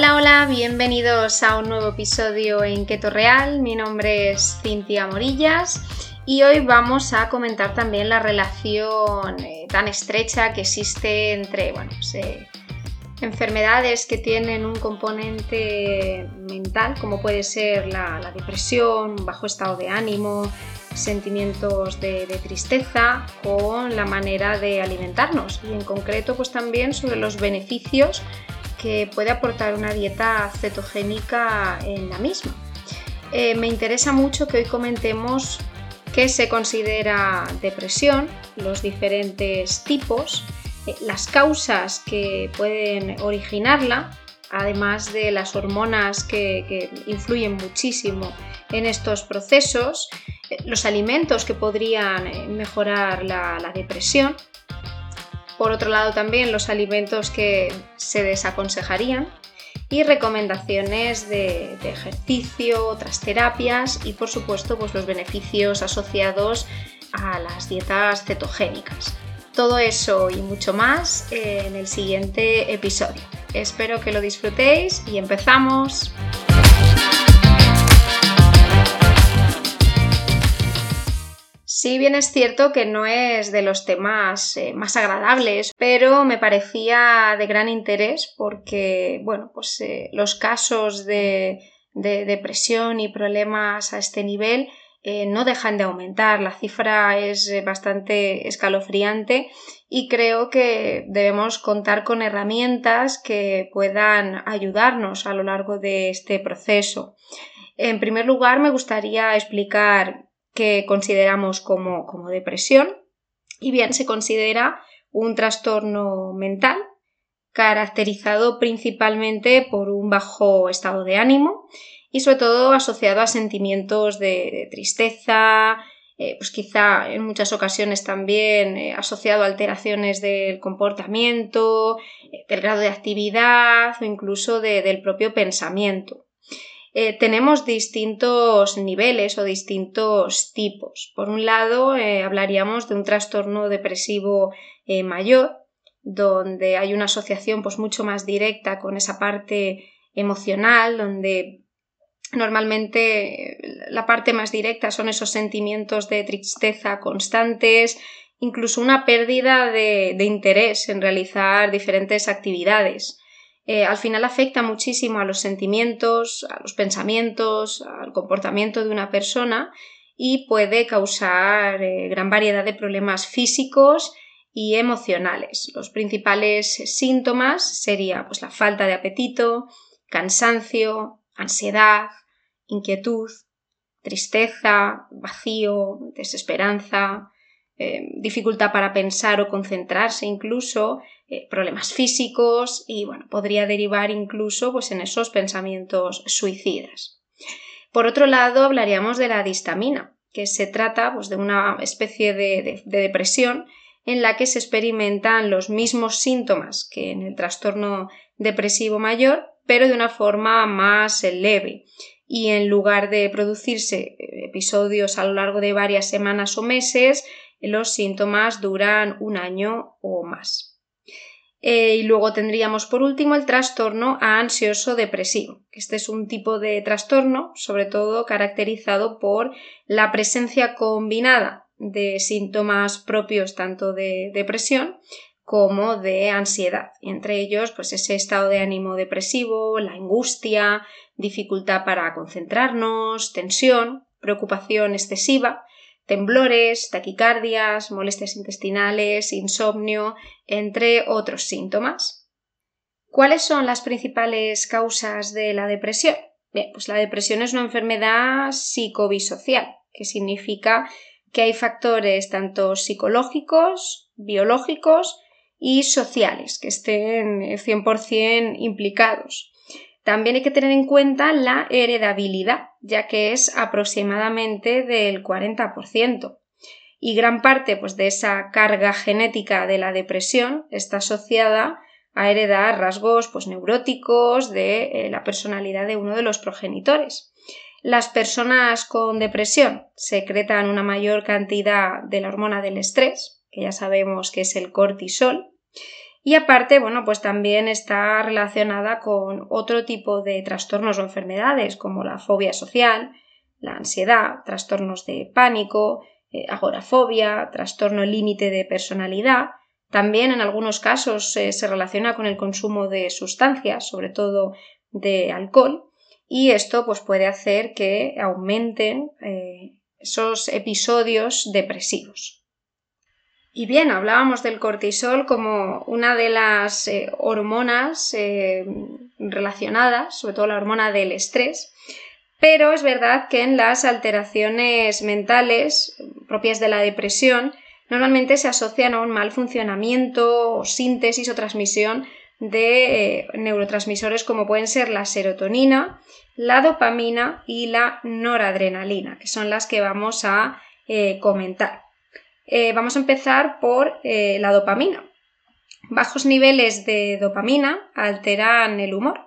Hola, hola, bienvenidos a un nuevo episodio en Keto Real. Mi nombre es Cintia Morillas y hoy vamos a comentar también la relación eh, tan estrecha que existe entre bueno, pues, eh, enfermedades que tienen un componente mental, como puede ser la, depresión, bajo estado de ánimo, sentimientos de, tristeza, con la manera de alimentarnos y en concreto pues también sobre los beneficios que puede aportar una dieta cetogénica en la misma. Eh, me interesa mucho que hoy comentemos qué se considera depresión, los diferentes tipos, eh, las causas que pueden originarla, además de las hormonas que, influyen muchísimo en estos procesos, eh, los alimentos que podrían mejorar la, depresión, por otro lado también los alimentos que se desaconsejarían y recomendaciones de, ejercicio, otras terapias y por supuesto pues los beneficios asociados a las dietas cetogénicas. Todo eso y mucho más en el siguiente episodio. Espero que lo disfrutéis y empezamos. Si bien es cierto que no es de los temas eh, más agradables, pero me parecía de gran interés porque, bueno, pues eh, los casos de depresión y problemas a este nivel eh, no dejan de aumentar. La cifra es bastante escalofriante y creo que debemos contar con herramientas que puedan ayudarnos a lo largo de este proceso. En primer lugar, me gustaría explicar qué consideramos como, como depresión. Y bien, se considera un trastorno mental caracterizado principalmente por un bajo estado de ánimo y sobre todo asociado a sentimientos de, tristeza, eh, pues quizá en muchas ocasiones también eh, asociado a alteraciones del comportamiento, eh, del grado de actividad o incluso del propio pensamiento. Tenemos distintos niveles o distintos tipos. Por un lado, hablaríamos de un trastorno depresivo mayor, donde hay una asociación pues, mucho más directa con esa parte emocional, donde Normalmente la parte más directa son esos sentimientos de tristeza constantes, incluso una pérdida de, interés en realizar diferentes actividades. Eh, al final afecta muchísimo a los sentimientos, a los pensamientos, al comportamiento de una persona y puede causar eh, gran variedad de problemas físicos y emocionales. Los principales síntomas serían pues, la falta de apetito, cansancio, ansiedad, inquietud, tristeza, vacío, desesperanza, eh, dificultad para pensar o concentrarse incluso, eh, problemas físicos y bueno, podría derivar incluso pues, en esos pensamientos suicidas. Por otro lado, hablaríamos de la distamina, que se trata pues, de una especie de depresión en la que se experimentan los mismos síntomas que en el trastorno depresivo mayor, pero de una forma más leve y en lugar de producirse eh, episodios a lo largo de varias semanas o meses, los síntomas duran un año o más. Eh, y luego tendríamos por último el trastorno ansioso depresivo. Este es un tipo de trastorno, sobre todo caracterizado por la presencia combinada de síntomas propios tanto de depresión como de ansiedad. Entre ellos, pues ese estado de ánimo depresivo, la angustia, dificultad para concentrarnos, tensión, preocupación excesiva, temblores, taquicardias, molestias intestinales, insomnio, entre otros síntomas. ¿Cuáles son las principales causas de la depresión? Pues la depresión es una enfermedad psicobisocial, que significa que hay factores tanto psicológicos, biológicos y sociales que estén 100% implicados. También hay que tener en cuenta la heredabilidad, ya que es aproximadamente del 40%. Y gran parte pues, de esa carga genética de la depresión está asociada a heredar rasgos pues, neuróticos de eh, la personalidad de uno de los progenitores. Las personas con depresión secretan una mayor cantidad de la hormona del estrés, que ya sabemos que es el cortisol, y aparte, bueno, pues también está relacionada con otro tipo de trastornos o enfermedades como la fobia social, la ansiedad, trastornos de pánico, eh, agorafobia, trastorno límite de personalidad. También en algunos casos eh, se relaciona con el consumo de sustancias, sobre todo de alcohol, y esto pues, puede hacer que aumenten eh, esos episodios depresivos. Y bien, hablábamos del cortisol como una de las eh, hormonas eh, relacionadas, sobre todo la hormona del estrés, pero es verdad que en las alteraciones mentales propias de la depresión normalmente se asocian a un mal funcionamiento o síntesis o transmisión de eh, neurotransmisores como pueden ser la serotonina, la dopamina y la noradrenalina, que son las que vamos a comentar. Eh, vamos a empezar por eh, la dopamina. Bajos niveles de dopamina alteran el humor,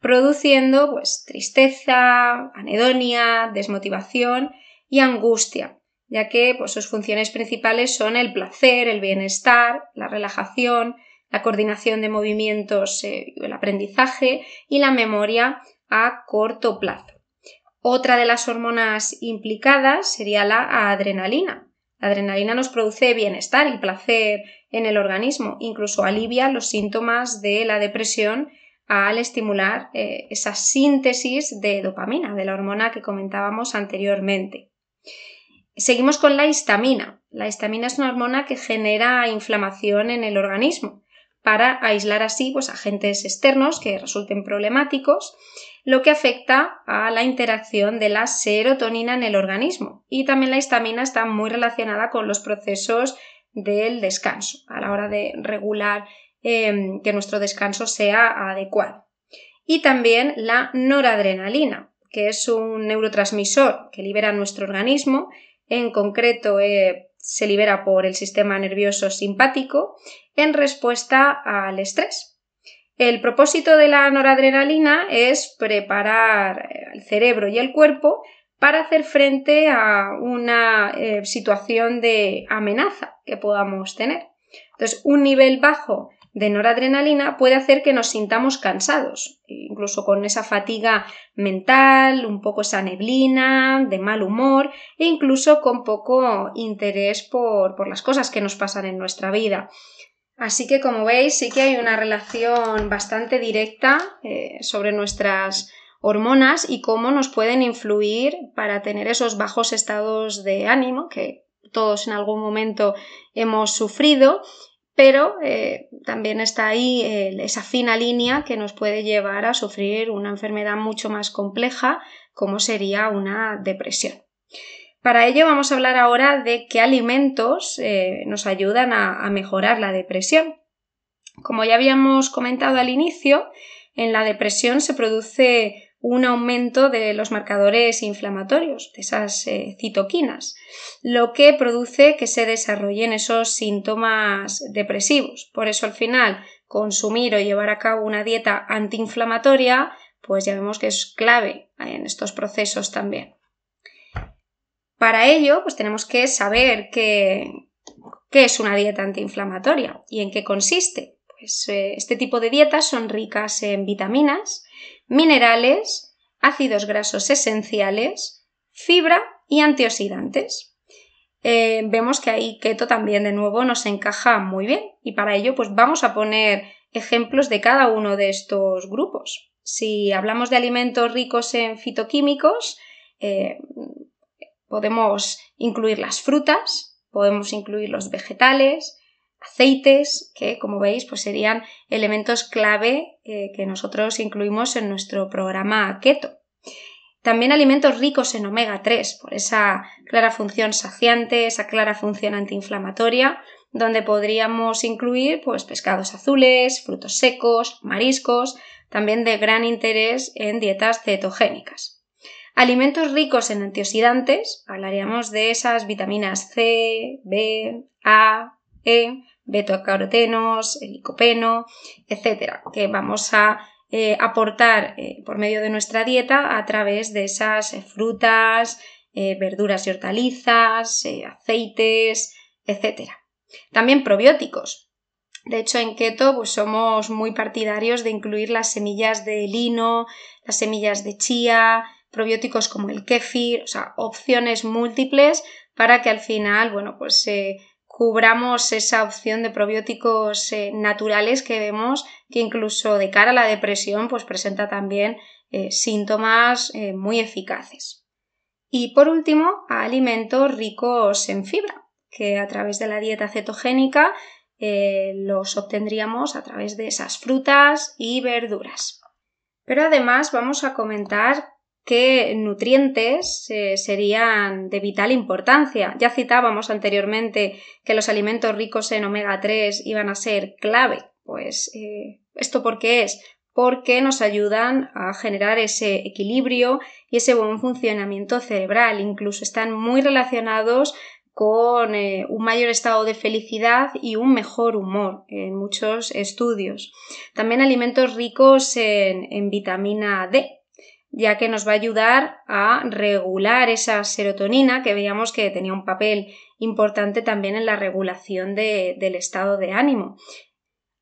produciendo pues, tristeza, anedonia, desmotivación y angustia, ya que pues, sus funciones principales son el placer, el bienestar, la relajación, la coordinación de movimientos, eh, el aprendizaje y la memoria a corto plazo. Otra de las hormonas implicadas sería la adrenalina, la adrenalina nos produce bienestar y placer en el organismo, incluso alivia los síntomas de la depresión al estimular eh, esa síntesis de dopamina, de la hormona que comentábamos anteriormente. Seguimos con la histamina. La histamina es una hormona que genera inflamación en el organismo para aislar así pues, agentes externos que resulten problemáticos lo que afecta a la interacción de la serotonina en el organismo. Y también la histamina está muy relacionada con los procesos del descanso, a la hora de regular em, que nuestro descanso sea adecuado. Y también la noradrenalina, que es un neurotransmisor que libera nuestro organismo, en concreto eh, se libera por el sistema nervioso simpático en respuesta al estrés. El propósito de la noradrenalina es preparar el cerebro y el cuerpo para hacer frente a una eh, situación de amenaza que podamos tener. Entonces, un nivel bajo de noradrenalina puede hacer que nos sintamos cansados, incluso con esa fatiga mental, un poco esa neblina, de mal humor e incluso con poco interés por las cosas que nos pasan en nuestra vida. Así que como veis sí que hay una relación bastante directa eh, sobre nuestras hormonas y cómo nos pueden influir para tener esos bajos estados de ánimo que todos en algún momento hemos sufrido, pero eh, también está ahí esa fina línea que nos puede llevar a sufrir una enfermedad mucho más compleja como sería una depresión. Para ello vamos a hablar ahora de qué alimentos eh, nos ayudan a, mejorar la depresión. Como ya habíamos comentado al inicio, en la depresión se produce un aumento de los marcadores inflamatorios, de esas eh, citoquinas, lo que produce que se desarrollen esos síntomas depresivos. Por eso al final consumir o llevar a cabo una dieta antiinflamatoria, pues ya vemos que es clave en estos procesos también. Para ello, pues tenemos que saber qué, es una dieta antiinflamatoria y en qué consiste. Pues eh, este tipo de dietas son ricas en vitaminas, minerales, ácidos grasos esenciales, fibra y antioxidantes. Eh, vemos que ahí keto también de nuevo nos encaja muy bien y para ello pues vamos a poner ejemplos de cada uno de estos grupos. Si hablamos de alimentos ricos en fitoquímicos, eh, Podemos incluir las frutas, podemos incluir los vegetales, aceites, que como veis pues serían elementos clave eh, que nosotros incluimos en nuestro programa keto. También alimentos ricos en omega 3, por esa clara función saciante, esa clara función antiinflamatoria, donde podríamos incluir pues, pescados azules, frutos secos, mariscos, también de gran interés en dietas cetogénicas. Alimentos ricos en antioxidantes, hablaríamos de esas vitaminas C, B, A, E, beta-carotenos, etcétera, que vamos a eh, aportar eh, por medio de nuestra dieta a través de esas eh, frutas, verduras y hortalizas, aceites, etcétera. También probióticos. De hecho, en keto pues, somos muy partidarios de incluir las semillas de lino, las semillas de chía, probióticos como el kéfir, o sea, opciones múltiples para que al final, bueno, pues eh, cubramos esa opción de probióticos eh, naturales que vemos que incluso de cara a la depresión, pues presenta también eh, síntomas muy eficaces. Y por último, alimentos ricos en fibra, que a través de la dieta cetogénica los obtendríamos a través de esas frutas y verduras. Pero además vamos a comentar qué nutrientes eh, serían de vital importancia. Ya citábamos anteriormente que los alimentos ricos en omega 3 iban a ser clave. Pues eh, esto por qué es? Porque nos ayudan a generar ese equilibrio y ese buen funcionamiento cerebral. Incluso están muy relacionados con eh, un mayor estado de felicidad y un mejor humor en muchos estudios. También alimentos ricos en vitamina D, ya que nos va a ayudar a regular esa serotonina que veíamos que tenía un papel importante también en la regulación del estado de ánimo.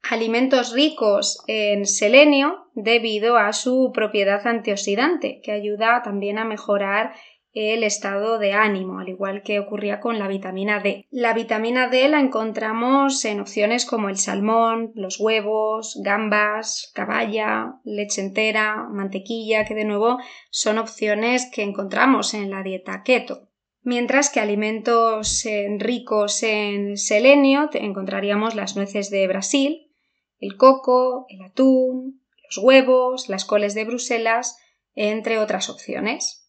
Alimentos ricos en selenio debido a su propiedad antioxidante, que ayuda también a mejorar el estado de ánimo, al igual que ocurría con la vitamina D. La vitamina D la encontramos en opciones como el salmón, los huevos, gambas, caballa, leche entera, mantequilla, que de nuevo son opciones que encontramos en la dieta keto. Mientras que alimentos ricos en selenio encontraríamos las nueces de Brasil, el coco, el atún, los huevos, las coles de Bruselas, entre otras opciones.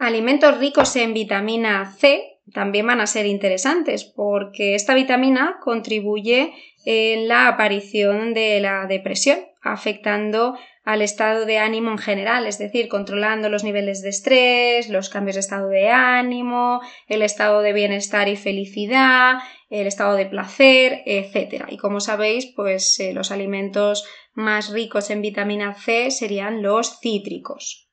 Alimentos ricos en vitamina C también van a ser interesantes porque esta vitamina contribuye en la aparición de la depresión, afectando al estado de ánimo en general, es decir, controlando los niveles de estrés, los cambios de estado de ánimo, el estado de bienestar y felicidad, el estado de placer, etc. Y como sabéis, pues eh, los alimentos más ricos en vitamina C serían los cítricos.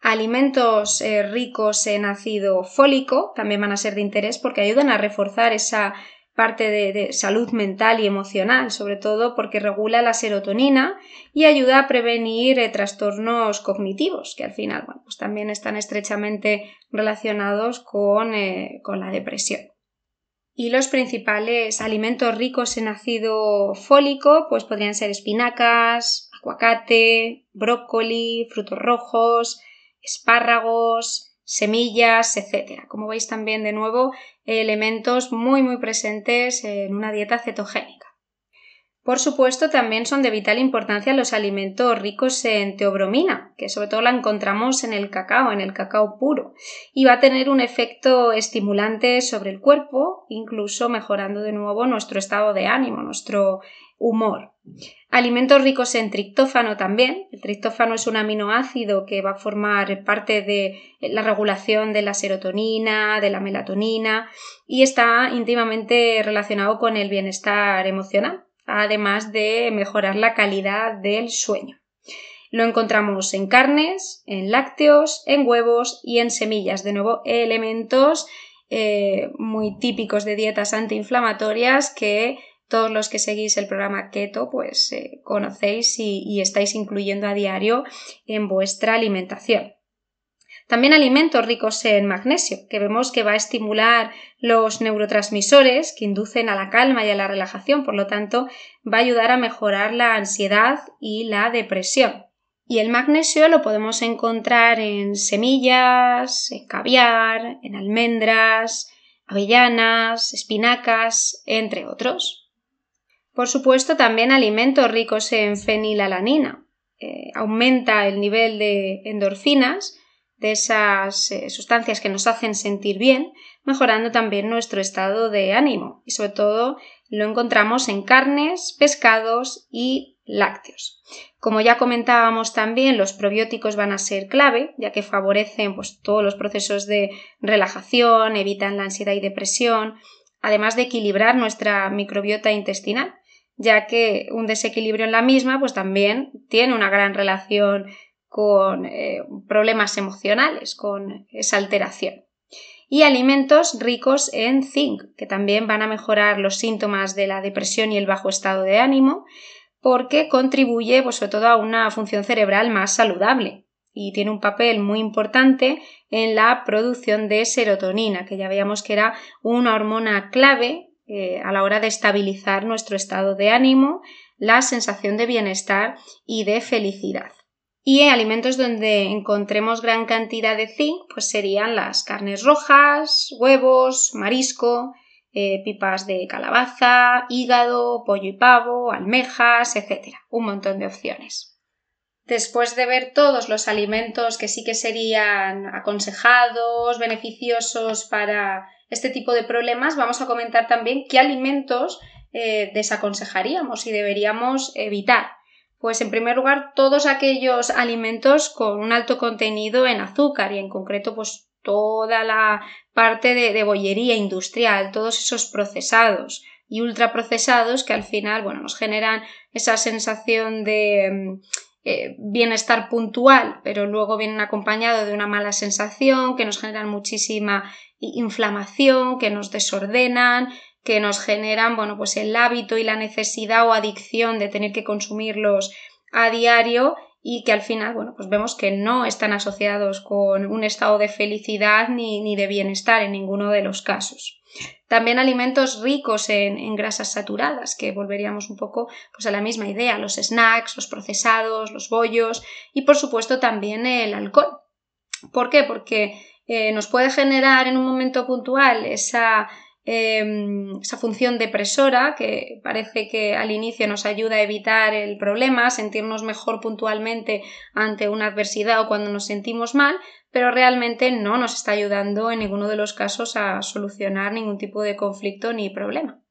Alimentos eh, ricos en ácido fólico también van a ser de interés porque ayudan a reforzar esa parte de, salud mental y emocional, sobre todo porque regula la serotonina y ayuda a prevenir eh, trastornos cognitivos, que al final pues también están estrechamente relacionados con, eh, con la depresión. Y los principales alimentos ricos en ácido fólico pues podrían ser espinacas, aguacate, brócoli, frutos rojos, espárragos, semillas, etc. Como veis también de nuevo elementos muy muy presentes en una dieta cetogénica. Por supuesto, también son de vital importancia los alimentos ricos en teobromina, que sobre todo la encontramos en el cacao, en el cacao puro, y va a tener un efecto estimulante sobre el cuerpo, incluso mejorando de nuevo nuestro estado de ánimo, nuestro humor. Alimentos ricos en triptófano también. El triptófano es un aminoácido que va a formar parte de la regulación de la serotonina, de la melatonina y está íntimamente relacionado con el bienestar emocional, además de mejorar la calidad del sueño. Lo encontramos en carnes, en lácteos, en huevos y en semillas. De nuevo, elementos eh, muy típicos de dietas antiinflamatorias que todos los que seguís el programa Keto, pues eh, conocéis y, estáis incluyendo a diario en vuestra alimentación. También alimentos ricos en magnesio, que vemos que va a estimular los neurotransmisores que inducen a la calma y a la relajación, por lo tanto, va a ayudar a mejorar la ansiedad y la depresión. Y el magnesio lo podemos encontrar en semillas, en caviar, en almendras, avellanas, espinacas, entre otros. Por supuesto, también alimentos ricos en fenilalanina. Eh, aumenta el nivel de endorfinas, de esas eh, sustancias que nos hacen sentir bien, mejorando también nuestro estado de ánimo. Y sobre todo lo encontramos en carnes, pescados y lácteos. Como ya comentábamos también, los probióticos van a ser clave, ya que favorecen pues, todos los procesos de relajación, evitan la ansiedad y depresión, además de equilibrar nuestra microbiota intestinal ya que un desequilibrio en la misma pues también tiene una gran relación con eh, problemas emocionales, con esa alteración. y alimentos ricos en zinc, que también van a mejorar los síntomas de la depresión y el bajo estado de ánimo, porque contribuye pues, sobre todo a una función cerebral más saludable y tiene un papel muy importante en la producción de serotonina, que ya veíamos que era una hormona clave eh, a la hora de estabilizar nuestro estado de ánimo, la sensación de bienestar y de felicidad. Y alimentos donde encontremos gran cantidad de zinc, pues serían las carnes rojas, huevos, marisco, eh, pipas de calabaza, hígado, pollo y pavo, almejas, etc. Un montón de opciones. Después de ver todos los alimentos que sí que serían aconsejados, beneficiosos para este tipo de problemas, vamos a comentar también qué alimentos eh, desaconsejaríamos y deberíamos evitar. Pues en primer lugar, todos aquellos alimentos con un alto contenido en azúcar y en concreto pues toda la parte de, bollería industrial, todos esos procesados y ultraprocesados que al final bueno, nos generan esa sensación de mm, eh, bienestar puntual, pero luego vienen acompañados de una mala sensación, que nos generan muchísima inflamación, que nos desordenan, que nos generan, bueno, pues el hábito y la necesidad o adicción de tener que consumirlos a diario y que al final, bueno, pues vemos que no están asociados con un estado de felicidad ni, ni de bienestar en ninguno de los casos. También alimentos ricos en, grasas saturadas, que volveríamos un poco pues, a la misma idea, los snacks, los procesados, los bollos y por supuesto también el alcohol. ¿Por qué? Porque eh, nos puede generar en un momento puntual esa Em, esa función depresora que parece que al inicio nos ayuda a evitar el problema, sentirnos mejor puntualmente ante una adversidad o cuando nos sentimos mal, pero realmente no nos está ayudando en ninguno de los casos a solucionar ningún tipo de conflicto ni problema.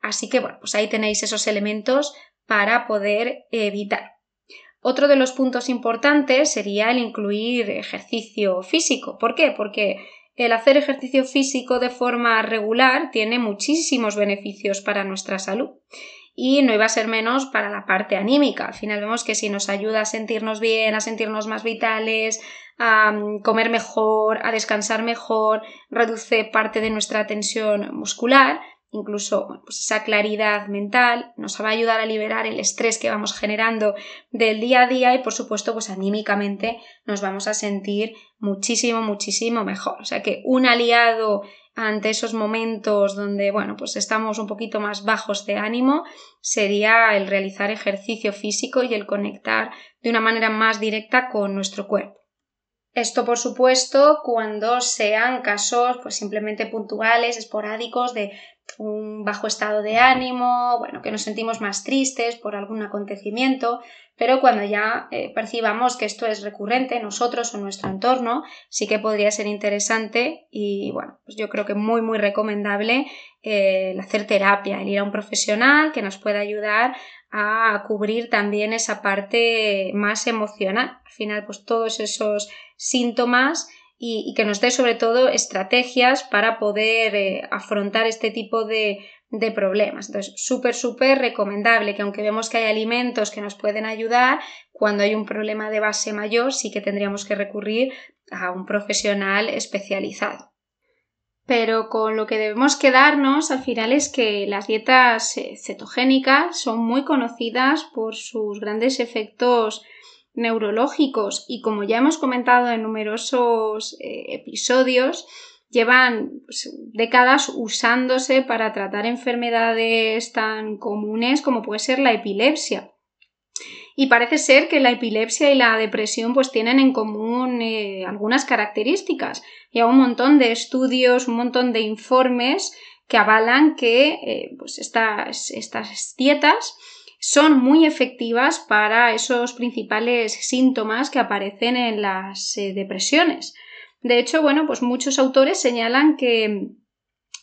Así que bueno, pues ahí tenéis esos elementos para poder evitar. Otro de los puntos importantes sería el incluir ejercicio físico. ¿Por qué? Porque el hacer ejercicio físico de forma regular tiene muchísimos beneficios para nuestra salud y no iba a ser menos para la parte anímica. Al final vemos que si nos ayuda a sentirnos bien, a sentirnos más vitales, a mm, comer mejor, a descansar mejor, reduce parte de nuestra tensión muscular, incluso pues esa claridad mental, nos va a ayudar a liberar el estrés que vamos generando del día a día y por supuesto pues anímicamente nos vamos a sentir muchísimo, muchísimo mejor. O sea que un aliado ante esos momentos donde, bueno, pues estamos un poquito más bajos de ánimo, sería el realizar ejercicio físico y el conectar de una manera más directa con nuestro cuerpo. Esto, por supuesto, cuando sean casos pues simplemente puntuales, esporádicos de un bajo estado de ánimo, bueno, que nos sentimos más tristes por algún acontecimiento, pero cuando ya eh, percibamos que esto es recurrente, nosotros o nuestro entorno, sí que podría ser interesante y bueno, pues yo creo que muy muy recomendable eh, el hacer terapia, el ir a un profesional que nos pueda ayudar a cubrir también esa parte más emocional. Al final, pues todos esos síntomas y, que nos dé sobre todo estrategias para poder eh, afrontar este tipo de, de problemas. Entonces, súper, súper recomendable que aunque vemos que hay alimentos que nos pueden ayudar, cuando hay un problema de base mayor sí que tendríamos que recurrir a un profesional especializado. Pero con lo que debemos quedarnos al final es que las dietas eh, cetogénicas son muy conocidas por sus grandes efectos neurológicos y como ya hemos comentado en numerosos eh, episodios, llevan pues, décadas usándose para tratar enfermedades tan comunes como puede ser la epilepsia. Y parece ser que la epilepsia y la depresión pues tienen en común eh, algunas características. Y hay un montón de estudios, un montón de informes que avalan que eh, pues estas, estas dietas son muy efectivas para esos principales síntomas que aparecen en las eh, depresiones. De hecho, bueno, pues muchos autores señalan que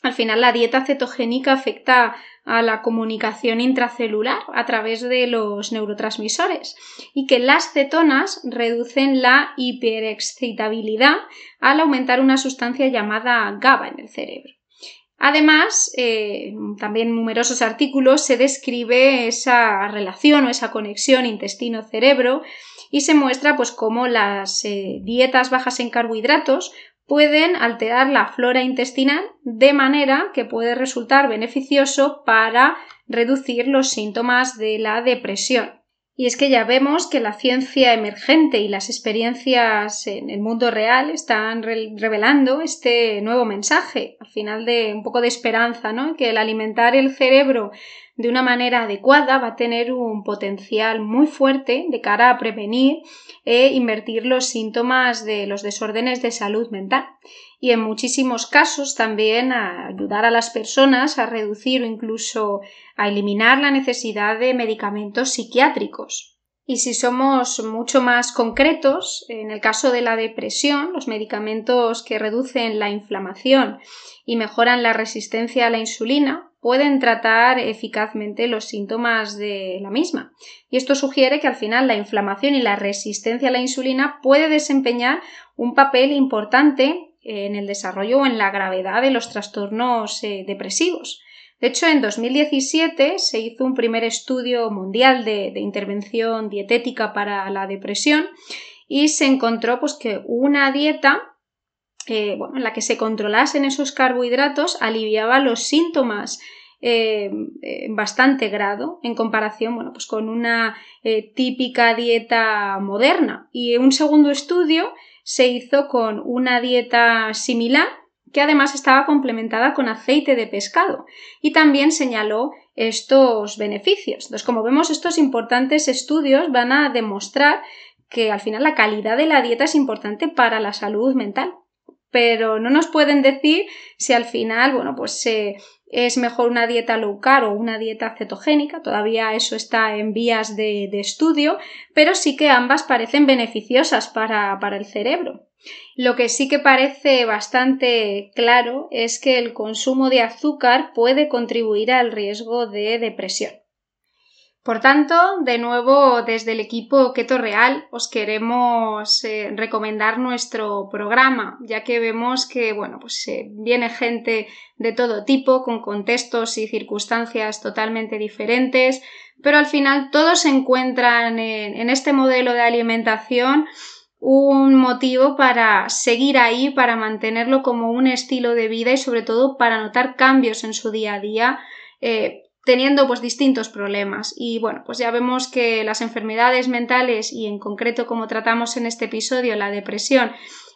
al final la dieta cetogénica afecta a la comunicación intracelular a través de los neurotransmisores y que las cetonas reducen la hiperexcitabilidad al aumentar una sustancia llamada GABA en el cerebro. Además, eh, también en numerosos artículos se describe esa relación o esa conexión intestino-cerebro y se muestra pues cómo las eh, dietas bajas en carbohidratos pueden alterar la flora intestinal de manera que puede resultar beneficioso para reducir los síntomas de la depresión. Y es que ya vemos que la ciencia emergente y las experiencias en el mundo real están revelando este nuevo mensaje, al final de un poco de esperanza, ¿no? Que el alimentar el cerebro de una manera adecuada va a tener un potencial muy fuerte de cara a prevenir e invertir los síntomas de los desórdenes de salud mental y en muchísimos casos también a ayudar a las personas a reducir o incluso a eliminar la necesidad de medicamentos psiquiátricos. Y si somos mucho más concretos, en el caso de la depresión, los medicamentos que reducen la inflamación y mejoran la resistencia a la insulina pueden tratar eficazmente los síntomas de la misma. Y esto sugiere que al final la inflamación y la resistencia a la insulina puede desempeñar un papel importante en el desarrollo o en la gravedad de los trastornos eh, depresivos. De hecho, en 2017 se hizo un primer estudio mundial de, intervención dietética para la depresión y se encontró pues, que una dieta eh, en la que se controlasen esos carbohidratos aliviaba los síntomas eh, en bastante grado en comparación bueno, pues con una eh, típica dieta moderna. Y un segundo estudio se hizo con una dieta similar que además estaba complementada con aceite de pescado y también señaló estos beneficios. Entonces, como vemos, estos importantes estudios van a demostrar que al final la calidad de la dieta es importante para la salud mental. Pero no nos pueden decir si al final, bueno, pues es mejor una dieta low carb o una dieta cetogénica, todavía eso está en vías de, estudio, pero sí que ambas parecen beneficiosas para, para el cerebro. Lo que sí que parece bastante claro es que el consumo de azúcar puede contribuir al riesgo de depresión. Por tanto, de nuevo, desde el equipo Keto Real os queremos eh, recomendar nuestro programa, ya que vemos que, bueno, pues eh, viene gente de todo tipo, con contextos y circunstancias totalmente diferentes, pero al final todos encuentran en este modelo de alimentación un motivo para seguir ahí, para mantenerlo como un estilo de vida y sobre todo para notar cambios en su día a día. Eh, teniendo pues distintos problemas. Y bueno pues ya vemos que las enfermedades mentales y en concreto como tratamos en este episodio la depresión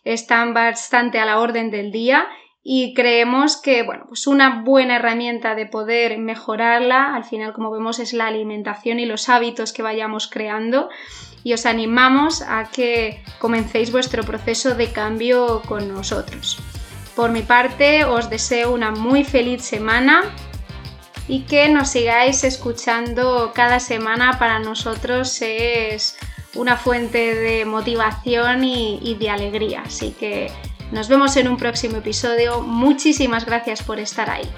están bastante a la orden del día y creemos que bueno pues una buena herramienta de poder mejorarla al final como vemos es la alimentación y los hábitos que vayamos creando. Y os animamos a que comencéis vuestro proceso de cambio con nosotros. Por mi parte os deseo una muy feliz semana y que nos sigáis escuchando cada semana para nosotros es una fuente de motivación y, de alegría. Así que nos vemos en un próximo episodio. Muchísimas gracias por estar ahí.